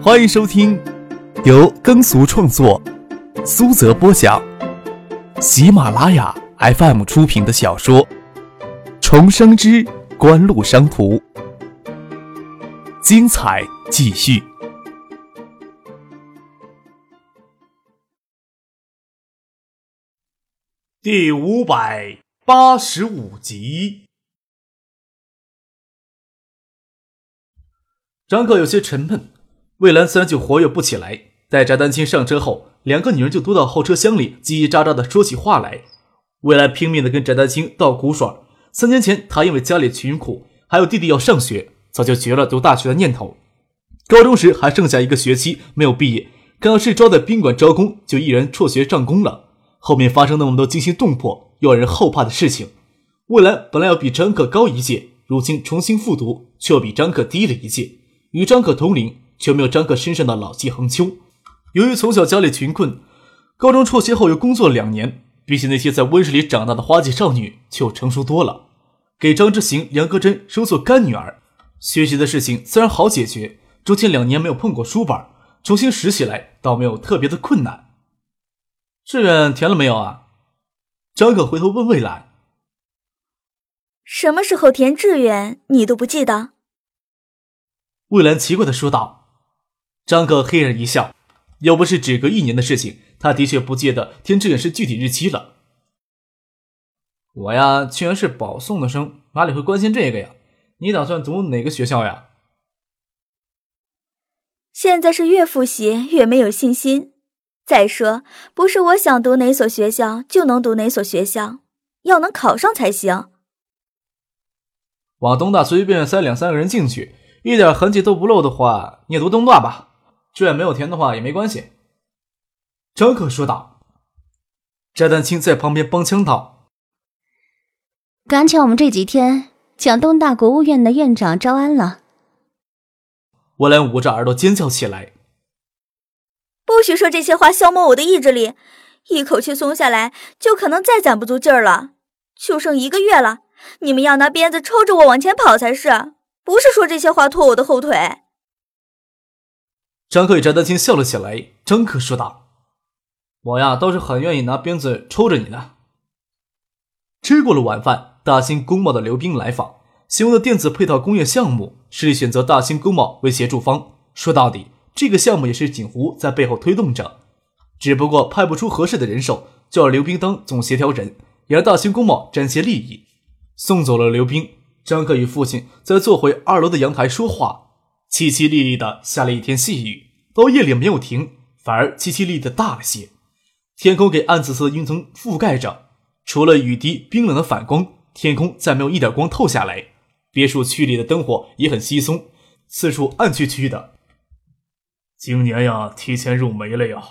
欢迎收听由耕俗创作、苏泽播讲、喜马拉雅 FM 出品的小说《重生之官路商途》，精彩继续，第五百八十五集。张克有些沉闷。魏兰自然就活跃不起来。待翟丹青上车后，两个女人就躲到后车厢里，叽叽喳喳的说起话来。魏兰拼命的跟翟丹青道苦水。三年前，她因为家里穷苦，还有弟弟要上学，早就绝了读大学的念头。高中时还剩下一个学期没有毕业，刚是招在宾馆招工，就毅然辍学上工了。后面发生那么多惊心动魄、要人后怕的事情，魏兰本来要比张可高一届，如今重新复读，却比张可低了一届，与张可同龄。却没有张克身上的老气横秋。由于从小家里贫困，高中辍学后又工作两年，比起那些在温室里长大的花季少女，就成熟多了。给张之行、杨格珍收做干女儿，学习的事情自然好解决。中间两年没有碰过书本，重新拾起来倒没有特别的困难。志愿填了没有啊？张可回头问魏兰：“什么时候填志愿，你都不记得？”魏兰奇怪的说道。张克嘿然一笑，又不是只隔一年的事情，他的确不记得填志愿是具体日期了。我呀，居然是保送的生，哪里会关心这个呀？你打算读哪个学校呀？现在是越复习越没有信心。再说，不是我想读哪所学校就能读哪所学校，要能考上才行。往东大随便塞两三个人进去，一点痕迹都不露的话，你也读东大吧。志愿没有填的话也没关系，张可说道。翟丹青在旁边帮腔道：“赶巧我们这几天讲东大国务院的院长招安了。”我俩捂着耳朵尖叫起来：“不许说这些话，消磨我的意志力！一口气松下来，就可能再攒不足劲儿了。就剩一个月了，你们要拿鞭子抽着我往前跑才是，不是说这些话拖我的后腿。”张克与翟丹青笑了起来。张克说道：“我呀，倒是很愿意拿鞭子抽着你呢。”吃过了晚饭，大兴工贸的刘斌来访，询问的电子配套工业项目，是选择大兴工贸为协助方。说到底，这个项目也是锦湖在背后推动着，只不过派不出合适的人手，就让刘斌当总协调人，也让大兴工贸沾些利益。送走了刘斌，张克与父亲在坐回二楼的阳台说话。淅淅沥沥的下了一天细雨，到夜里没有停，反而淅淅沥的大了些。天空给暗紫色的云层覆盖着，除了雨滴冰冷的反光，天空再没有一点光透下来。别墅区里的灯火也很稀松，四处暗黢黢的。今年呀，提前入梅了呀！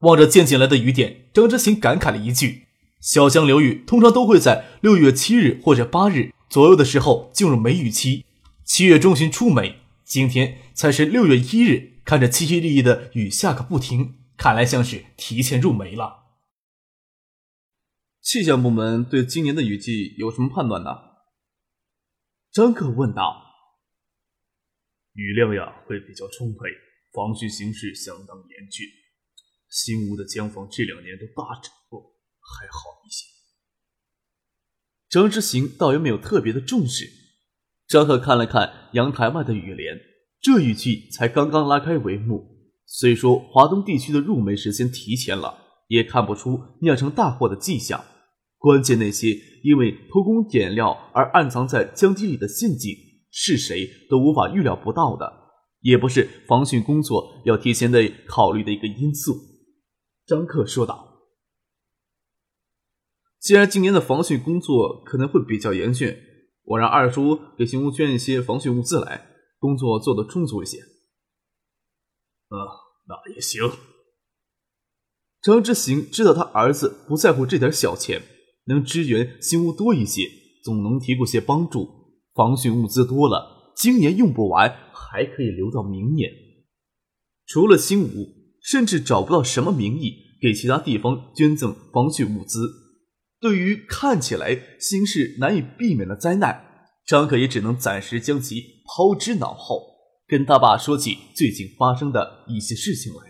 望着渐进来的雨点，张之行感慨了一句：“小江流域通常都会在六月七日或者八日左右的时候进入梅雨期。”七月中旬出梅，今天才是六月一日。看着淅淅沥沥的雨下个不停，看来像是提前入梅了。气象部门对今年的雨季有什么判断呢？张克问道。雨量呀会比较充沛，防汛形势相当严峻。新屋的江防这两年都大整过，还好一些。张之行倒也没有特别的重视。张克看了看阳台外的雨帘，这雨季才刚刚拉开帷幕。虽说华东地区的入梅时间提前了，也看不出酿成大祸的迹象。关键那些因为偷工减料而暗藏在江堤里的陷阱，是谁都无法预料不到的，也不是防汛工作要提前的考虑的一个因素。张克说道：“既然今年的防汛工作可能会比较严峻。”我让二叔给新屋捐一些防汛物资来，工作做得充足一些。啊，那也行。张之行知道他儿子不在乎这点小钱，能支援新屋多一些，总能提供些帮助。防汛物资多了，今年用不完，还可以留到明年。除了新屋，甚至找不到什么名义给其他地方捐赠防汛物资。对于看起来形势难以避免的灾难，张可也只能暂时将其抛之脑后。跟他爸说起最近发生的一些事情来。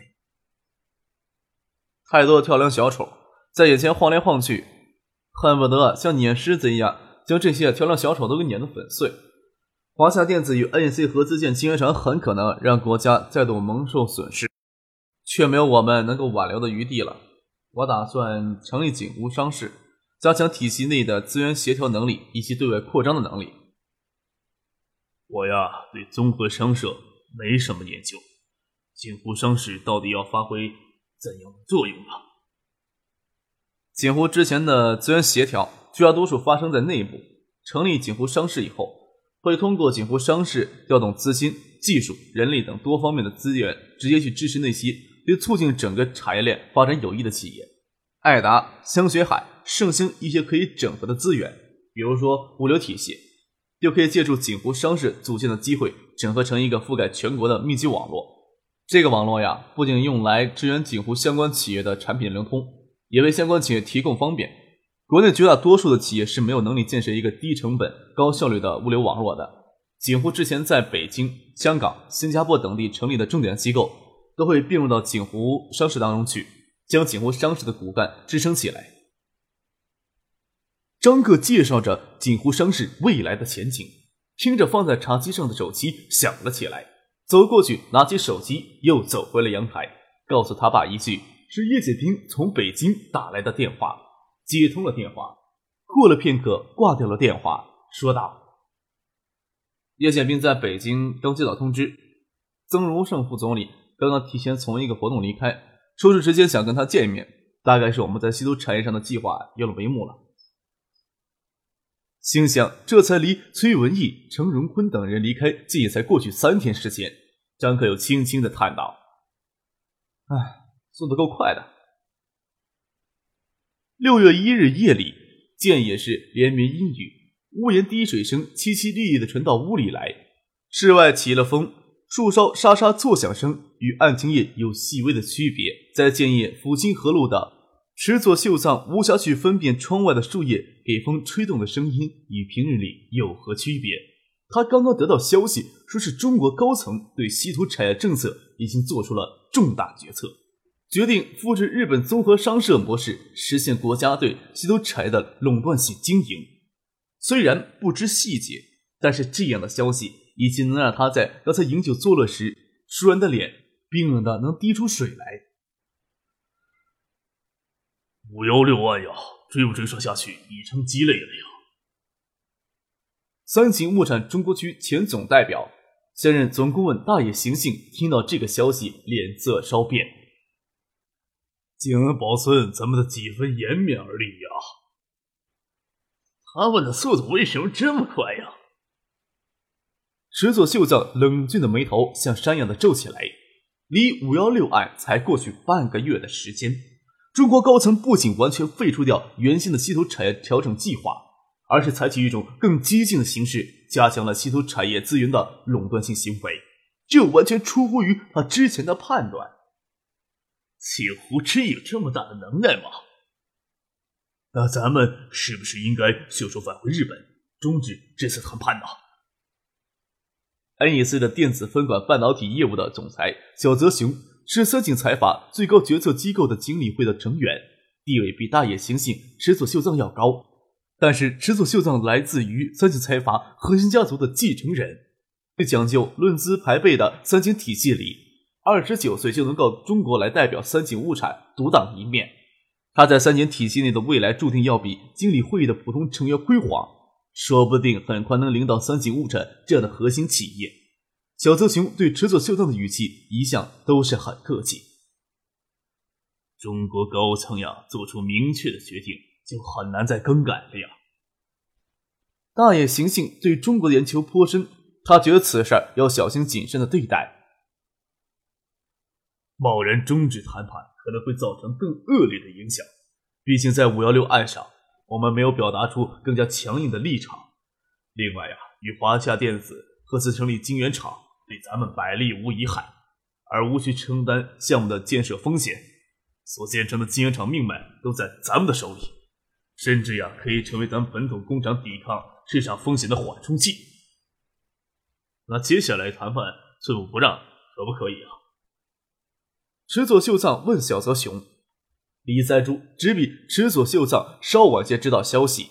太多跳梁小丑在眼前晃来晃去，恨不得像碾狮子一样将这些跳梁小丑都给碾得粉碎。华夏电子与 NC 合资建晶圆厂很可能让国家再度蒙受损失，却没有我们能够挽留的余地了。我打算成立景湖商事，加强体系内的资源协调能力以及对外扩张的能力。我呀，对综合商社没什么研究，锦湖商事到底要发挥怎样的作用呢？锦湖之前的资源协调，绝大多数发生在内部。成立锦湖商事以后。会通过锦湖商事调动资金、技术、人力等多方面的资源，直接去支持那些对促进整个产业链发展有益的企业。爱达、香雪海、盛兴一些可以整合的资源，比如说物流体系，就可以借助景湖商事组建的机会，整合成一个覆盖全国的密集网络。这个网络呀，不仅用来支援景湖相关企业的产品流通，也为相关企业提供方便。国内绝大多数的企业是没有能力建设一个低成本、高效率的物流网络的。景湖之前在北京、香港、新加坡等地成立的重点机构，都会并入到景湖商事当中去，将景湖商事的骨干支撑起来。张克介绍着锦湖商事未来的前景，听着放在茶几上的手机响了起来，走过去拿起手机，又走回了阳台，告诉他爸一句：“是叶剑兵从北京打来的电话。”接通了电话，过了片刻，挂掉了电话，说道：“叶剑兵在北京刚接到通知，曾荣胜副总理刚刚提前从一个活动离开，说是直接想跟他见一面，大概是我们在稀土产业上的计划有了帷幕了。”心想，这才离崔文义、程荣坤等人离开，竟也才过去三天时间。张克又轻轻的叹道：“哎，速度够快的。”六月一日夜里，建业市连绵阴雨，屋檐滴水声凄凄厉厉的传到屋里来。室外起了风，树梢沙沙作响声与案情夜有细微的区别。在建业抚清河路的池佐秀藏无暇去分辨窗外的树叶给风吹动的声音与平日里有何区别。他刚刚得到消息，说是中国高层对稀土产业政策已经做出了重大决策。决定复制日本综合商社模式，实现国家对稀土产业的垄断性经营。虽然不知细节，但是这样的消息已经能让他在刚才饮酒作乐时，舒然的脸冰冷的能滴出水来。五幺六案呀，追不追杀下去已成鸡肋了呀！三井物产中国区前总代表、现任总顾问大野行幸听到这个消息，脸色稍变。竟能保存咱们的几分颜面而已呀！他们的速度为什么这么快呀？石佐秀藏冷峻的眉头像山一样的皱起来。离五幺六案才过去半个月的时间，中国高层不仅完全废除掉原先的稀土产业调整计划，而是采取一种更激进的形式，加强了稀土产业资源的垄断性行为。这完全出乎于他之前的判断。景湖真有这么大的能耐吗？那咱们是不是应该袖手返回日本，终止这次谈判呢？NEC 的电子分管半导体业务的总裁小泽雄是三井财阀最高决策机构的经理会的成员，地位比大野行幸、池佐秀藏要高。但是池佐秀藏来自于三井财阀核心家族的继承人，在讲究论资排辈的三井体系里。二十九岁就能够中国来代表三井物产独当一面，他在三井体系内的未来注定要比经理会议的普通成员辉煌，说不定很快能领导三井物产这样的核心企业。小泽雄对池佐秀藏的语气一向都是很客气。中国高层呀，做出明确的决定就很难再更改了呀。大野行幸对中国的研究颇深，他觉得此事要小心谨慎的对待。贸然终止谈判可能会造成更恶劣的影响。毕竟在五幺六案上，我们没有表达出更加强硬的立场。另外呀，与华夏电子合资成立晶圆厂，对咱们百利无一害，而无需承担项目的建设风险。所建成的晶圆厂命脉都在咱们的手里，甚至呀，可以成为咱们本土工厂抵抗市场风险的缓冲器。那接下来谈判。寸步不让，可不可以啊？池佐秀藏问小泽雄。李在珠只比池佐秀藏稍晚些知道消息，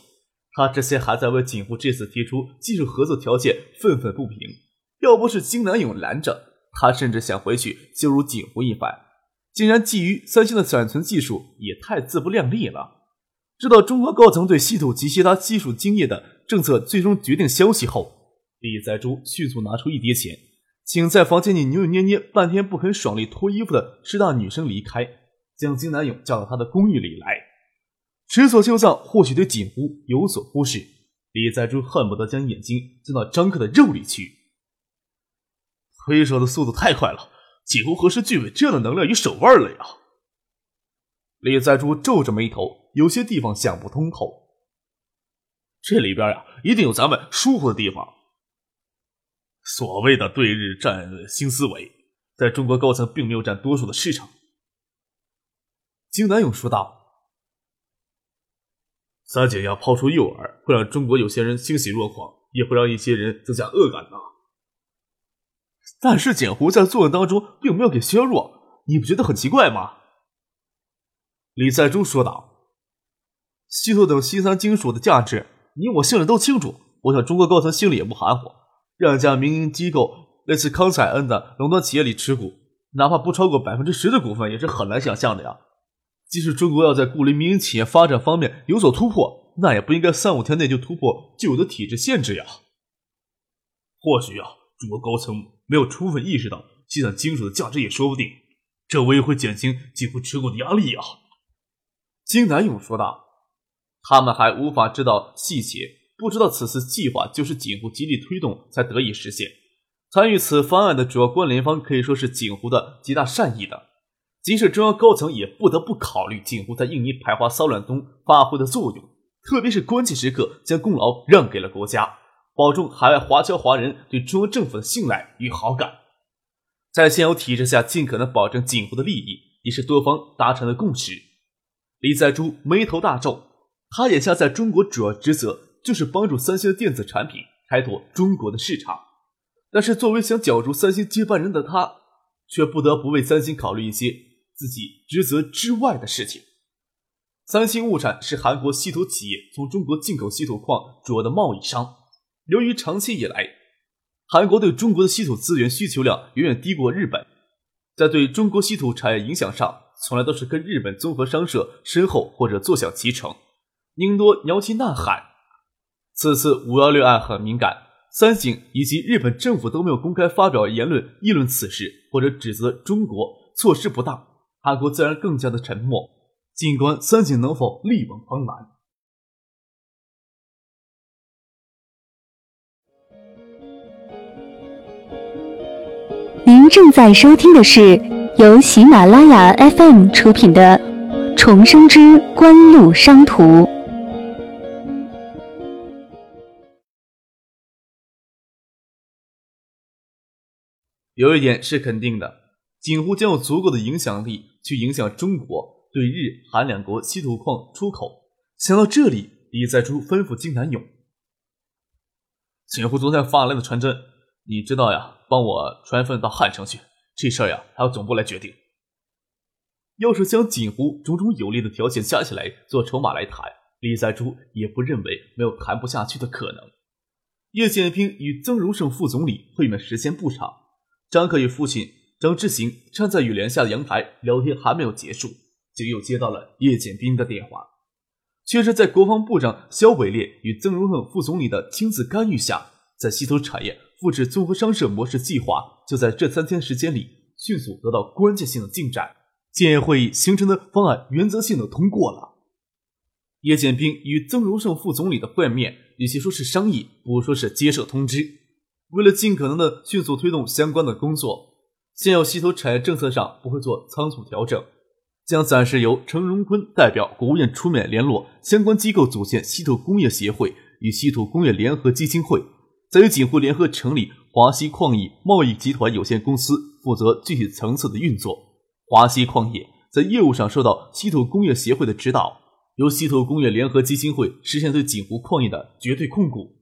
他之前还在为景湖这次提出技术合作条件愤愤不平。要不是金南勇拦着，他甚至想回去羞辱景湖一番。竟然觊觎三星的闪存技术，也太自不量力了。知道中国高层对稀土及其他技术精业的政策最终决定消息后，李在珠迅速拿出一叠钱，请在房间里扭扭捏捏半天不肯爽利脱衣服的师大女生离开。将金南勇叫到他的公寓里来。池所秀藏或许对景湖有所忽视，李在珠恨不得将眼睛钻到张克的肉里去。推手的速度太快了，几乎何时具备这样的能量与手腕了呀？李在珠皱着眉头，有些地方想不通透。这里边呀，一定有咱们疏忽的地方。所谓的对日战新思维，在中国高层并没有占多数的市场。金南勇说道：“三井要抛出诱饵，会让中国有些人欣喜若狂，也会让一些人增加恶感的。但是简湖在作用当中并没有给削弱，你不觉得很奇怪吗？”李在珠说道：“稀土等稀三金属的价值，你我心里都清楚。我想中国高层心里也不含糊，让一家民营机构类似康采恩的垄断企业里持股，哪怕不超过百分之十的股份，也是很难想象的呀。”即使中国要在鼓励民营企业发展方面有所突破，那也不应该三五天内就突破旧有的体制限制呀。或许啊，中国高层没有充分意识到计算金属的价值也说不定，这无疑会减轻几乎持股的压力啊。金南勇说道：“他们还无法知道细节，不知道此次计划就是锦湖极力推动才得以实现。参与此方案的主要关联方可以说是锦湖的极大善意的。”即使中央高层也不得不考虑锦湖在印尼排华骚乱中发挥的作用，特别是关键时刻将功劳让给了国家，保重海外华侨华人对中央政府的信赖与好感。在现有体制下，尽可能保证锦湖的利益，也是多方达成的共识。李在珠眉头大皱，他眼下在中国主要职责就是帮助三星的电子产品开拓中国的市场，但是作为想角逐三星接班人的他，却不得不为三星考虑一些。自己职责之外的事情。三星物产是韩国稀土企业从中国进口稀土矿主要的贸易商。由于长期以来，韩国对中国的稀土资源需求量远远低过日本，在对中国稀土产业影响上，从来都是跟日本综合商社身后或者坐享其成，宁多摇旗呐喊。此次五幺六案很敏感，三井以及日本政府都没有公开发表言论议论此事，或者指责中国措施不当。韩国自然更加的沉默。静观三井能否力挽狂澜。正在收听的是由喜马拉雅 FM 出品的《重生之官路商途》。有一点是肯定的。锦湖将有足够的影响力去影响中国对日韩两国稀土矿出口。想到这里，李在珠吩咐金南勇：“锦湖昨天发来的传真，你知道呀？帮我传份到汉城去。这事儿呀，还要总部来决定。要是将锦湖种种有利的条件加起来做筹码来谈，李在珠也不认为没有谈不下去的可能。”叶剑平与曾荣盛副总理会面时间不长，张克与父亲。张之行站在雨帘下的阳台聊天，还没有结束，就又接到了叶剑兵的电话。却是在国防部长肖伟烈与曾荣盛副总理的亲自干预下，在稀土产业复制综合商社模式计划，就在这三天时间里迅速得到关键性的进展。建业会议形成的方案原则性的通过了。叶剑兵与曾荣盛副总理的会面，与其说是商议，不如说是接受通知。为了尽可能的迅速推动相关的工作。现有稀土产业政策上不会做仓促调整，将暂时由陈荣坤代表国务院出面联络相关机构，组建稀土工业协会与稀土工业联合基金会，再与锦湖联合成立华西矿业贸易集团有限公司，负责具体层次的运作。华西矿业在业务上受到稀土工业协会的指导，由稀土工业联合基金会实现对锦湖矿业的绝对控股。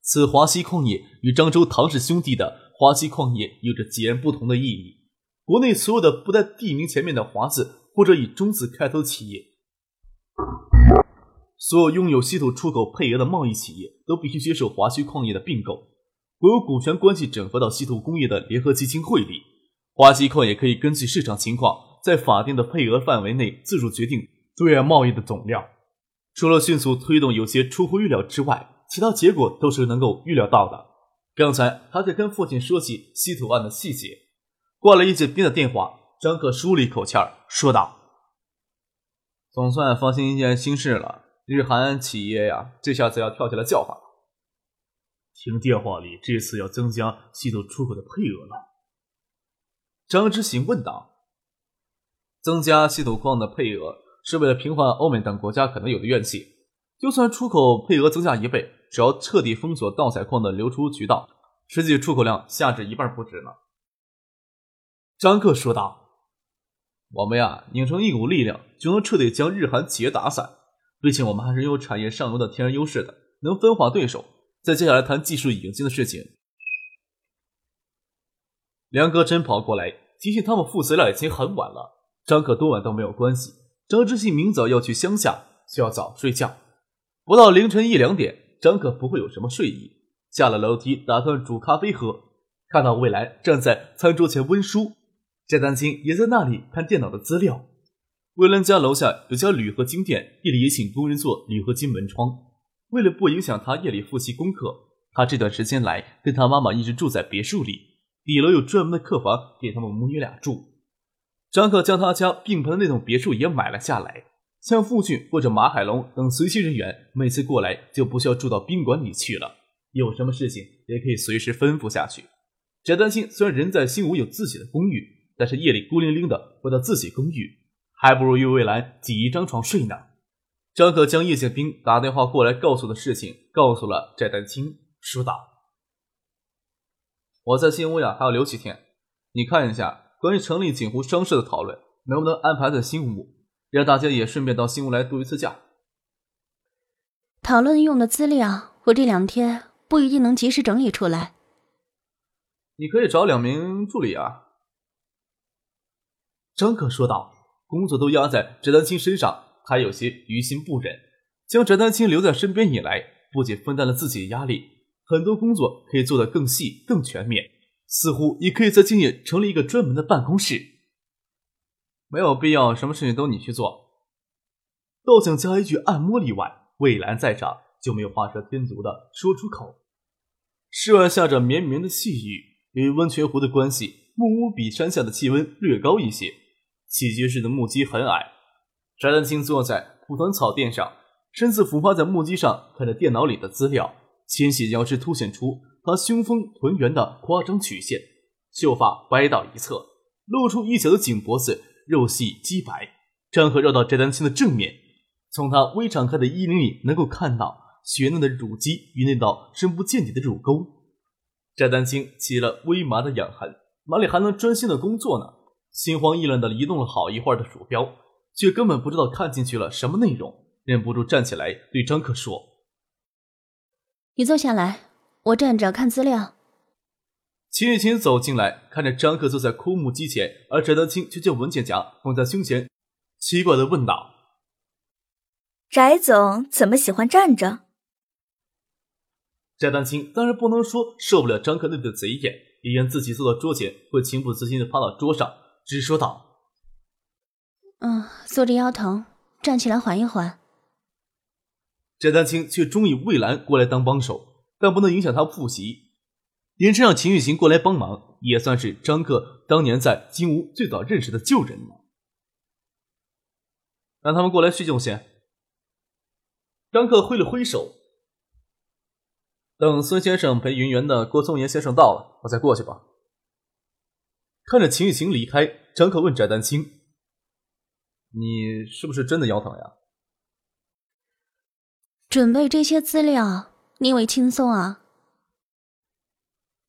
此华西矿业与漳州唐氏兄弟的。华西矿业有着截然不同的意义。国内所有的不带地名前面的“华”字或者以“中”字开头企业，所有拥有稀土出口配额的贸易企业都必须接受华西矿业的并购。国有股权关系整合到稀土工业的联合基金会里，华西矿业可以根据市场情况，在法定的配额范围内自主决定对外贸易的总量。除了迅速推动有些出乎预料之外，其他结果都是能够预料到的。刚才他在跟父亲说起稀土案的细节。挂了一节边的电话，张克舒了一口气儿，说道：“总算放心一件心事了。日韩企业呀，这下子要跳起来叫唤了。听电话里，这次要增加稀土出口的配额了。”张之行问道：“增加稀土矿的配额，是为了平缓欧美等国家可能有的怨气。就算出口配额增加一倍，只要彻底封锁盗采矿的流出渠道，实际出口量下至一半不止呢。”张克说道：“我们呀，拧成一股力量，就能彻底将日韩企业打散。毕竟我们还是拥有产业上游的天然优势的，能分化对手。再接下来谈技术引进的事情。”梁哥真跑过来提醒他们父子俩已经很晚了。张可多晚都没有关系。张之信明早要去乡下，需要早睡觉。不到凌晨一两点，张可不会有什么睡意。下了楼梯，打算煮咖啡喝，看到魏兰站在餐桌前温书。翟丹青也在那里看电脑的资料。魏兰家楼下有家铝合金店，夜里也请工人做铝合金门窗。为了不影响他夜里复习功课，他这段时间来跟他妈妈一直住在别墅里，底楼有专门的客房给他们母女俩住。张克将他家并排的那栋别墅也买了下来，像父亲或者马海龙等随行人员，每次过来就不需要住到宾馆里去了，有什么事情也可以随时吩咐下去。翟丹青虽然人在新吴有自己的公寓。但是夜里孤零零的回到自己公寓，还不如与魏兰挤一张床睡呢。张可将叶剑兵打电话过来告诉的事情告诉了翟丹青，说道：“我在新屋呀，还要留几天。你看一下关于成立锦湖商社的讨论，能不能安排在新屋，让大家也顺便到新屋来度一次假？讨论用的资料，我这两天不一定能及时整理出来。你可以找两名助理啊。”张可说道：“工作都压在翟丹青身上，还有些于心不忍。将翟丹青留在身边以来，不仅分担了自己的压力，很多工作可以做得更细、更全面。似乎也可以在今夜成立一个专门的办公室。没有必要什么事情都你去做。倒想加一句按摩例外，魏兰在场就没有画蛇添足的说出口。室外下着绵绵的细雨，与温泉湖的关系，木屋比山下的气温略高一些。”起居室的木屐很矮，翟丹青坐在蒲团草垫上，身子俯趴在木屐上，看着电脑里的资料，纤细腰肢凸显出他胸丰臀圆的夸张曲线，秀发歪到一侧，露出一小的颈脖子，肉细肌白。张合绕到翟丹青的正面，从他微敞开的衣领里能够看到雪嫩的乳肌与那道深不见底的乳沟。翟丹青起了微麻的痒痕，哪里还能专心的工作呢？心慌意乱地移动了好一会儿的鼠标，却根本不知道看进去了什么内容，忍不住站起来对张克说：“你坐下来，我站着看资料。”秦雨晴走进来，看着张克坐在枯木机前，而翟丹青却将文件夹放在胸前，奇怪地问道：“翟总怎么喜欢站着？”翟丹青当然不能说受不了张克那对贼眼，也言自己坐到桌前会情不自禁地趴到桌上。只说道：“嗯，坐着腰疼，站起来缓一缓。”翟丹青却中意魏兰过来当帮手，但不能影响他复习。连这让秦玉琴过来帮忙，也算是张克当年在金屋最早认识的旧人了。让他们过来叙旧先。张克挥了挥手，等孙先生陪云园的郭松岩先生到了，我再过去吧。看着秦雨晴离开，张克问翟丹青：“你是不是真的腰疼呀？”准备这些资料，你以为轻松啊？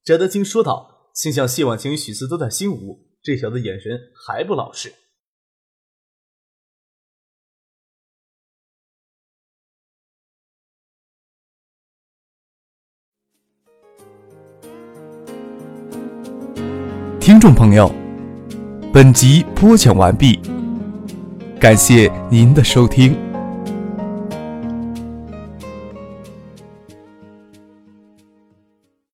翟丹青说道，心想谢婉晴与许思都在新吴，这小子眼神还不老实。众朋友，本集播讲完毕，感谢您的收听。